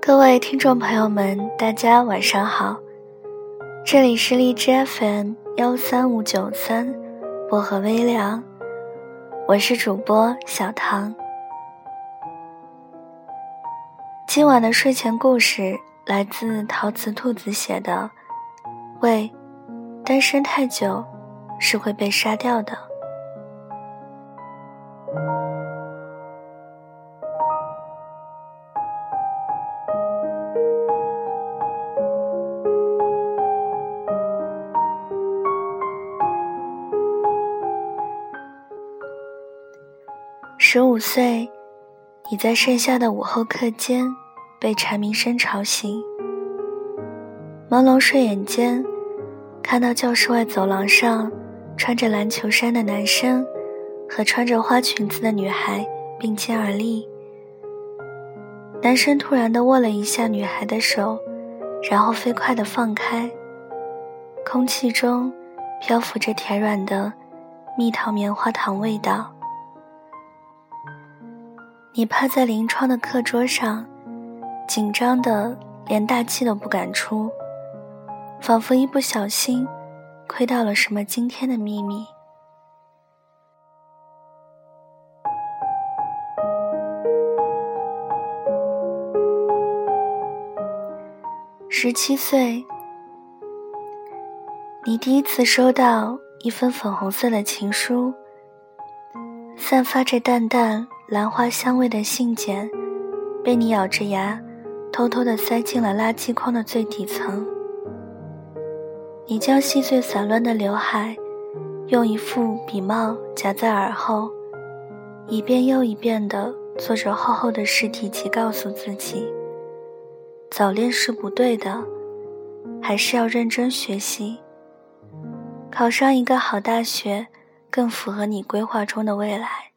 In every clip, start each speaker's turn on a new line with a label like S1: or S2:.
S1: 各位听众朋友们，大家晚上好，这里是荔枝 FM 幺三五九三薄荷微凉，我是主播小唐。今晚的睡前故事来自陶瓷兔子写的，《喂，单身太久是会被杀掉的》。十五岁，你在盛夏的午后课间被蝉鸣声吵醒。朦胧睡眼间，看到教室外走廊上穿着篮球衫的男生和穿着花裙子的女孩并肩而立。男生突然的握了一下女孩的手，然后飞快的放开。空气中漂浮着甜软的蜜桃棉花糖味道。你趴在临窗的课桌上，紧张的连大气都不敢出，仿佛一不小心窥到了什么惊天的秘密。十七岁，你第一次收到一封粉红色的情书，散发着淡淡。兰花香味的信笺，被你咬着牙，偷偷地塞进了垃圾筐的最底层。你将细碎散乱的刘海，用一副笔帽夹在耳后，一遍又一遍地做着厚厚的试题集，告诉自己：早恋是不对的，还是要认真学习，考上一个好大学，更符合你规划中的未来。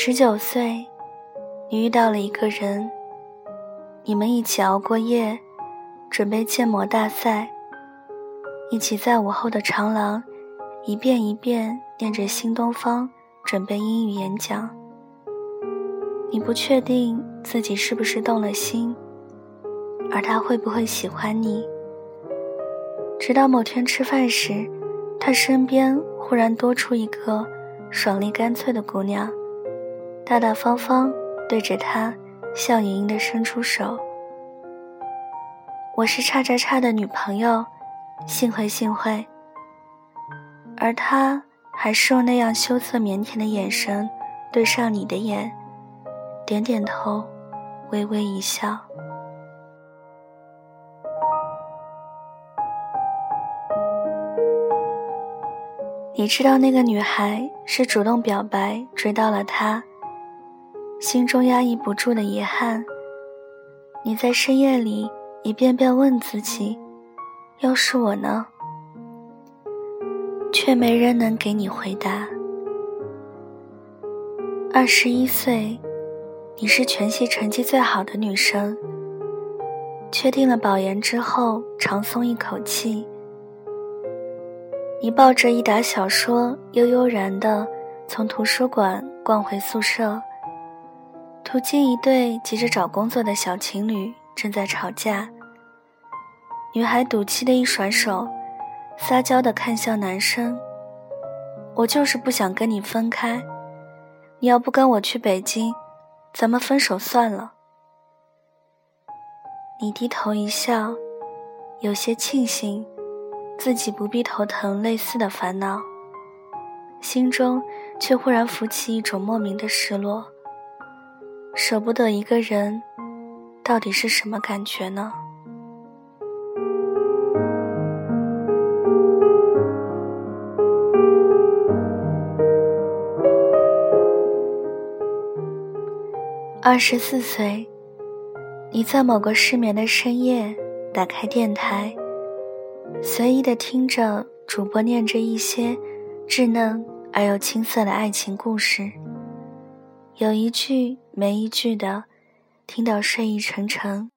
S1: 十九岁，你遇到了一个人，你们一起熬过夜，准备建模大赛，一起在午后的长廊，一遍一遍念着新东方，准备英语演讲。你不确定自己是不是动了心，而他会不会喜欢你。直到某天吃饭时，他身边忽然多出一个爽利干脆的姑娘。大大方方对着他，笑盈盈的伸出手。我是叉叉叉的女朋友，幸会幸会。而他还是用那样羞涩腼腆的眼神对上你的眼，点点头，微微一笑。你知道那个女孩是主动表白追到了他。心中压抑不住的遗憾，你在深夜里一遍遍问自己：“要是我呢？”却没人能给你回答。二十一岁，你是全系成绩最好的女生。确定了保研之后，长松一口气。你抱着一沓小说，悠悠然的从图书馆逛回宿舍。途经一对急着找工作的小情侣正在吵架，女孩赌气的一甩手，撒娇的看向男生：“我就是不想跟你分开，你要不跟我去北京，咱们分手算了。”你低头一笑，有些庆幸自己不必头疼类似的烦恼，心中却忽然浮起一种莫名的失落。舍不得一个人，到底是什么感觉呢？二十四岁，你在某个失眠的深夜打开电台，随意的听着主播念着一些稚嫩而又青涩的爱情故事，有一句没一句的听到睡意沉沉，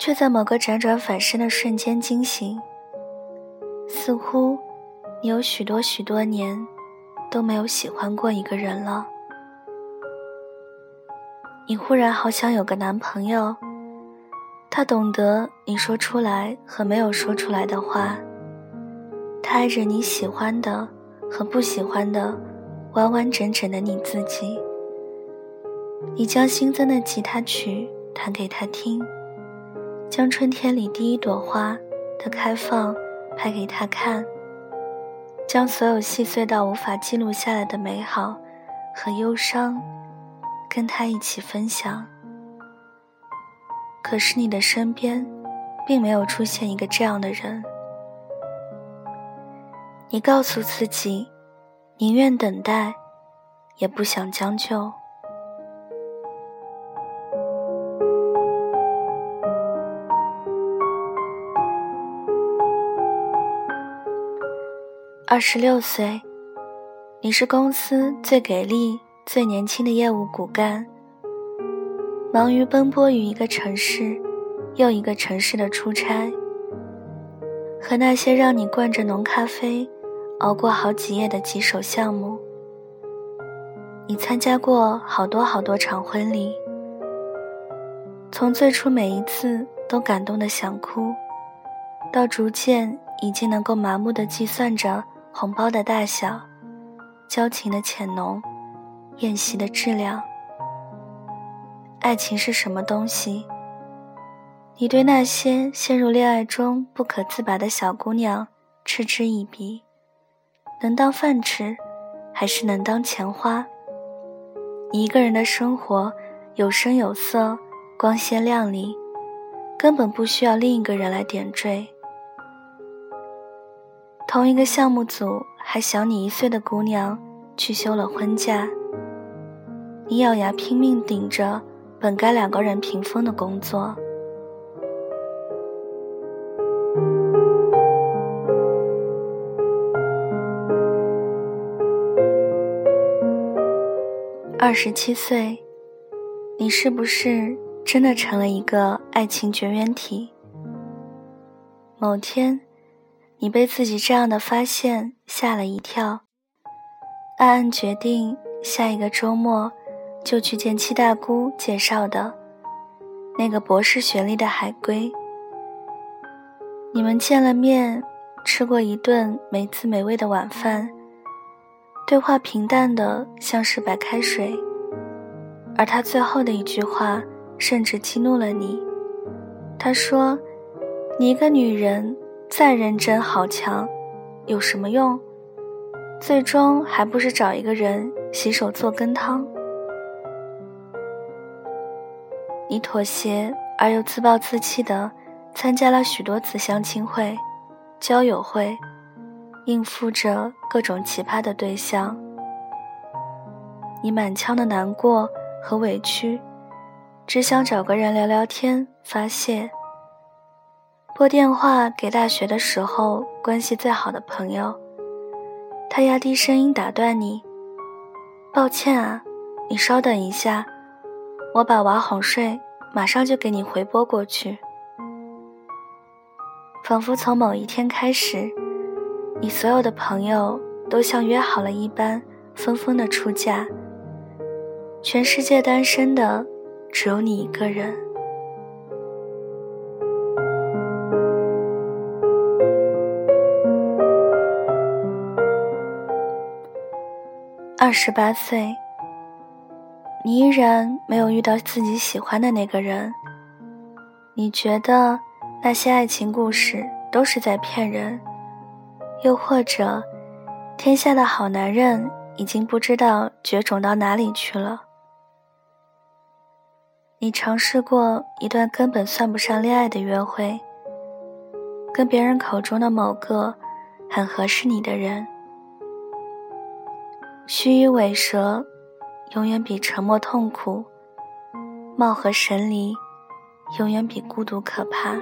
S1: 却在某个辗转反身的瞬间惊醒，似乎你有许多许多年都没有喜欢过一个人了。你忽然好想有个男朋友，他懂得你说出来和没有说出来的话，他爱着你喜欢的和不喜欢的完完整整的你自己。你将新增的吉他曲弹给他听，将春天里第一朵花的开放拍给他看，将所有细碎到无法记录下来的美好和忧伤。跟他一起分享，可是你的身边，并没有出现一个这样的人。你告诉自己，宁愿等待，也不想将就。二十六岁，你是公司最给力。最年轻的业务骨干，忙于奔波于一个城市又一个城市的出差，和那些让你灌着浓咖啡熬过好几夜的棘手项目。你参加过好多好多场婚礼，从最初每一次都感动的想哭，到逐渐已经能够麻木的计算着红包的大小，交情的浅浓。宴席的质量，爱情是什么东西？你对那些陷入恋爱中不可自拔的小姑娘嗤之以鼻，能当饭吃，还是能当钱花？你一个人的生活有声有色，光鲜亮丽，根本不需要另一个人来点缀。同一个项目组还小你一岁的姑娘去休了婚假。你咬牙拼命顶着本该两个人平分的工作。二十七岁，你是不是真的成了一个爱情绝缘体？某天，你被自己这样的发现吓了一跳，暗暗决定下一个周末。就去见七大姑介绍的那个博士学历的海归。你们见了面，吃过一顿没滋没味的晚饭，对话平淡的像是白开水，而他最后的一句话甚至激怒了你。他说：“你一个女人再认真好强，有什么用？最终还不是找一个人洗手做羹汤。”你妥协而又自暴自弃地参加了许多次相亲会、交友会，应付着各种奇葩的对象。你满腔的难过和委屈，只想找个人聊聊天发泄。拨电话给大学的时候关系最好的朋友，他压低声音打断你：“抱歉啊，你稍等一下。”我把娃哄睡，马上就给你回拨过去。仿佛从某一天开始，你所有的朋友都像约好了一般，纷纷的出嫁。全世界单身的只有你一个人。二十八岁。你依然没有遇到自己喜欢的那个人。你觉得那些爱情故事都是在骗人，又或者，天下的好男人已经不知道绝种到哪里去了。你尝试过一段根本算不上恋爱的约会，跟别人口中的某个很合适你的人，虚与委蛇。永远比沉默痛苦，貌合神离，永远比孤独可怕。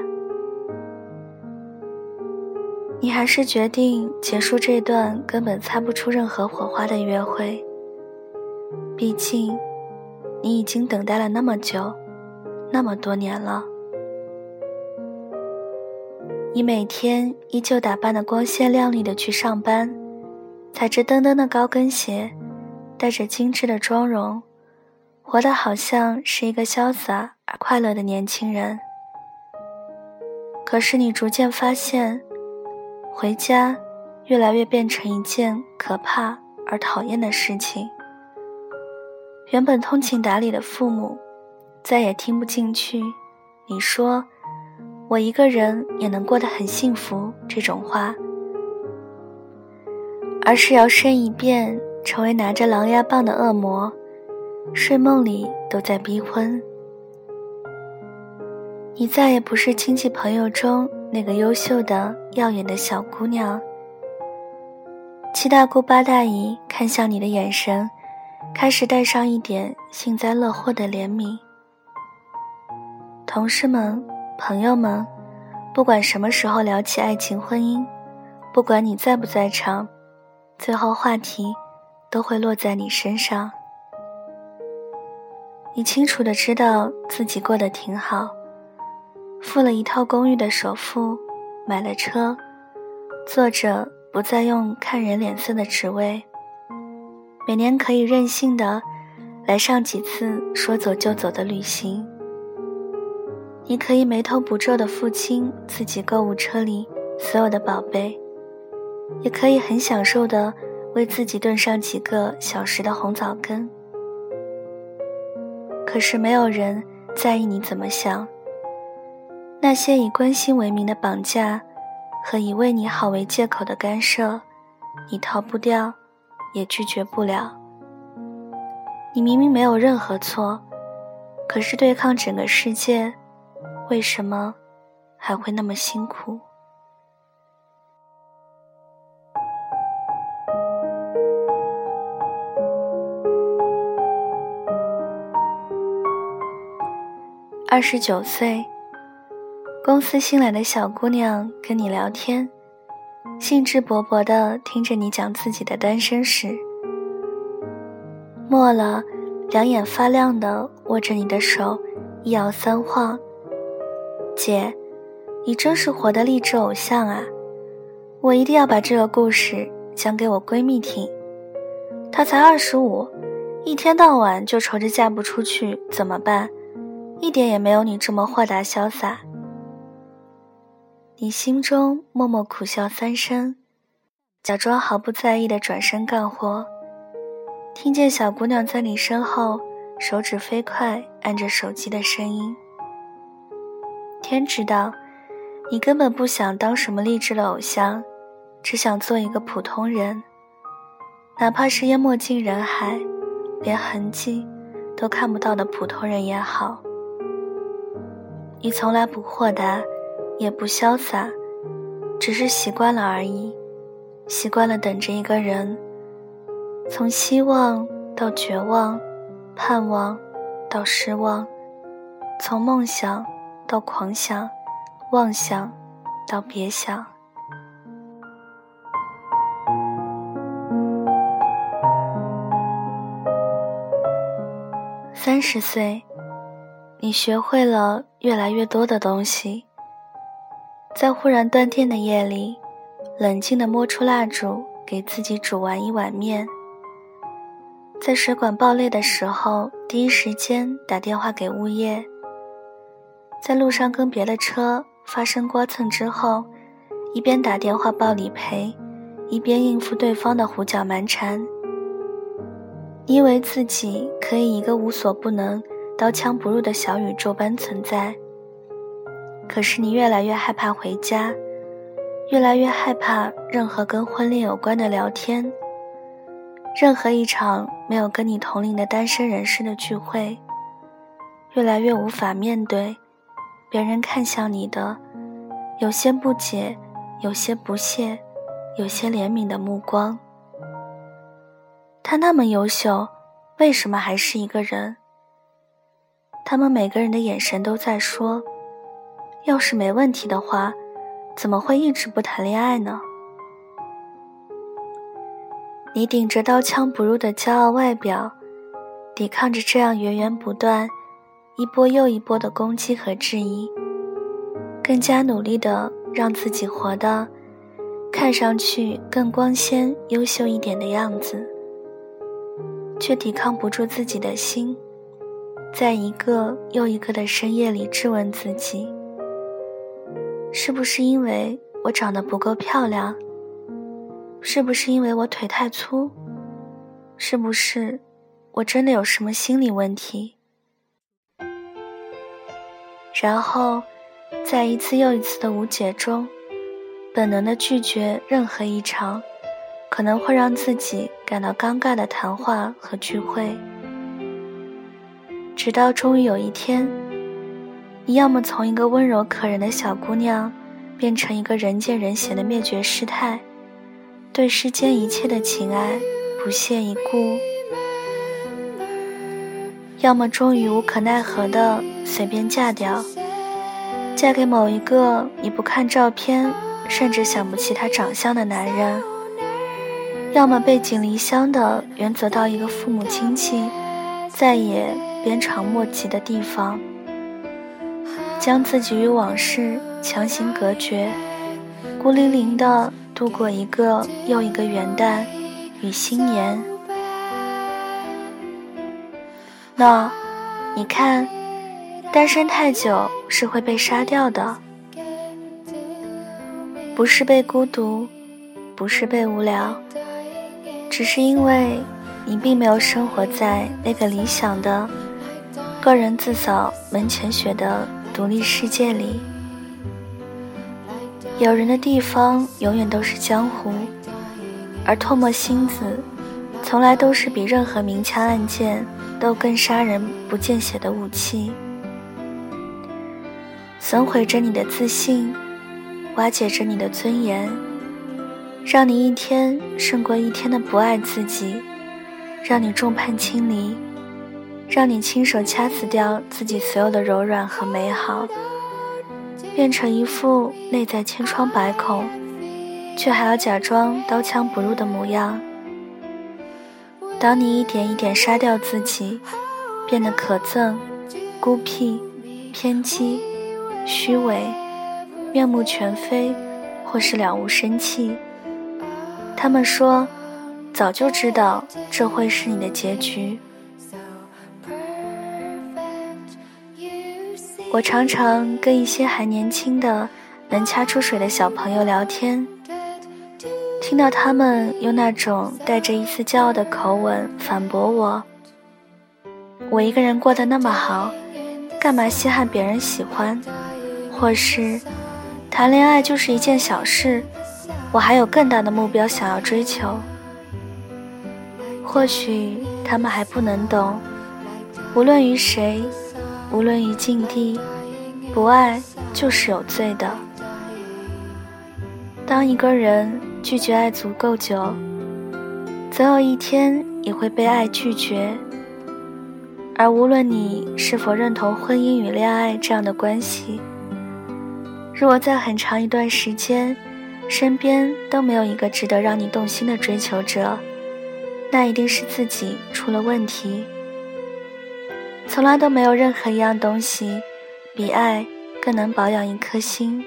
S1: 你还是决定结束这段根本擦不出任何火花的约会。毕竟，你已经等待了那么久，那么多年了。你每天依旧打扮的光鲜亮丽的去上班，踩着蹬蹬的高跟鞋，带着精致的妆容，活得好像是一个潇洒而快乐的年轻人。可是你逐渐发现，回家越来越变成一件可怕而讨厌的事情。原本通情达理的父母，再也听不进去你说“我一个人也能过得很幸福”这种话，而是摇身一变成为拿着狼牙棒的恶魔，睡梦里都在逼婚。你再也不是亲戚朋友中那个优秀的、耀眼的小姑娘。七大姑八大姨看向你的眼神。开始带上一点幸灾乐祸的怜悯。同事们、朋友们，不管什么时候聊起爱情、婚姻，不管你在不在场，最后话题都会落在你身上。你清楚的知道自己过得挺好，付了一套公寓的首付，买了车，坐着不再用看人脸色的职位。每年可以任性的来上几次说走就走的旅行，你可以眉头不皱的付清自己购物车里所有的宝贝，也可以很享受的为自己炖上几个小时的红枣羹。可是没有人在意你怎么想，那些以关心为名的绑架和以为你好为借口的干涉，你逃不掉。也拒绝不了。你明明没有任何错，可是对抗整个世界，为什么还会那么辛苦？二十九岁，公司新来的小姑娘跟你聊天。兴致勃勃地听着你讲自己的单身史，末了，两眼发亮的握着你的手，一摇三晃。姐，你真是活的励志偶像啊！我一定要把这个故事讲给我闺蜜听。她才二十五，一天到晚就愁着嫁不出去，怎么办？一点也没有你这么豁达潇洒。你心中默默苦笑三声，假装毫不在意的转身干活。听见小姑娘在你身后手指飞快按着手机的声音。天知道，你根本不想当什么励志的偶像，只想做一个普通人，哪怕是淹没进人海，连痕迹都看不到的普通人也好。你从来不豁达。也不潇洒，只是习惯了而已，习惯了等着一个人，从希望到绝望，盼望到失望，从梦想到狂想，妄想到别想。三十岁，你学会了越来越多的东西。在忽然断电的夜里，冷静地摸出蜡烛，给自己煮完一碗面。在水管爆裂的时候，第一时间打电话给物业。在路上跟别的车发生刮蹭之后，一边打电话报理赔，一边应付对方的胡搅蛮缠。你以为自己可以一个无所不能、刀枪不入的小宇宙般存在。可是你越来越害怕回家，越来越害怕任何跟婚恋有关的聊天，任何一场没有跟你同龄的单身人士的聚会，越来越无法面对别人看向你的有些不解、有些不屑、有些怜悯的目光。他那么优秀，为什么还是一个人？他们每个人的眼神都在说。要是没问题的话，怎么会一直不谈恋爱呢？你顶着刀枪不入的骄傲外表，抵抗着这样源源不断、一波又一波的攻击和质疑，更加努力的让自己活得看上去更光鲜、优秀一点的样子，却抵抗不住自己的心，在一个又一个的深夜里质问自己：是不是因为我长得不够漂亮？是不是因为我腿太粗？是不是我真的有什么心理问题？然后，在一次又一次的无解中，本能的拒绝任何一场可能会让自己感到尴尬的谈话和聚会，直到终于有一天，你要么从一个温柔可人的小姑娘，变成一个人见人嫌的灭绝师太。对世间一切的情爱不屑一顾，要么终于无可奈何的随便嫁掉，嫁给某一个你不看照片甚至想不起他长相的男人，要么背井离乡的远走到一个父母亲戚再也鞭长莫及的地方，将自己与往事强行隔绝，孤零零的。度过一个又一个元旦与新年。那，你看，单身太久是会被杀掉的，不是被孤独，不是被无聊，只是因为你并没有生活在那个理想的个人自扫门前雪的独立世界里。有人的地方永远都是江湖，而唾沫星子，从来都是比任何明枪暗箭都更杀人不见血的武器，损毁着你的自信，瓦解着你的尊严，让你一天胜过一天的不爱自己，让你众叛亲离，让你亲手掐死掉自己所有的柔软和美好。变成一副内在千疮百孔，却还要假装刀枪不入的模样。当你一点一点杀掉自己，变得可憎、孤僻、偏激、虚伪、面目全非，或是了无生气，他们说，早就知道这会是你的结局。我常常跟一些还年轻的、能掐出水的小朋友聊天，听到他们用那种带着一丝骄傲的口吻反驳我：“我一个人过得那么好，干嘛稀罕别人喜欢？”或是“谈恋爱就是一件小事，我还有更大的目标想要追求。”或许他们还不能懂，无论于谁。无论于境地，不爱就是有罪的。当一个人拒绝爱足够久，总有一天也会被爱拒绝。而无论你是否认同婚姻与恋爱这样的关系，如果在很长一段时间，身边都没有一个值得让你动心的追求者，那一定是自己出了问题。从来都没有任何一样东西，比爱更能保养一颗心，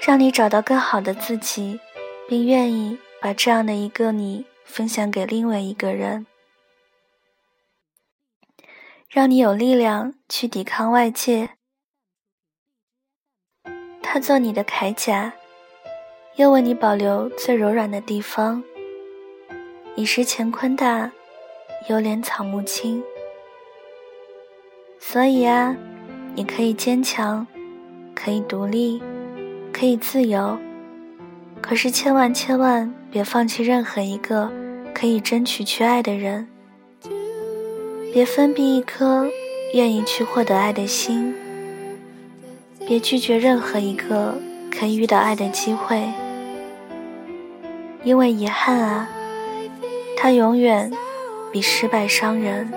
S1: 让你找到更好的自己，并愿意把这样的一个你分享给另外一个人，让你有力量去抵抗外界。他做你的铠甲，又为你保留最柔软的地方。已是乾坤大，犹怜草木青。所以啊，你可以坚强，可以独立，可以自由，可是千万千万别放弃任何一个可以争取去爱的人，别封闭一颗愿意去获得爱的心，别拒绝任何一个可以遇到爱的机会，因为遗憾啊，它永远比失败伤人。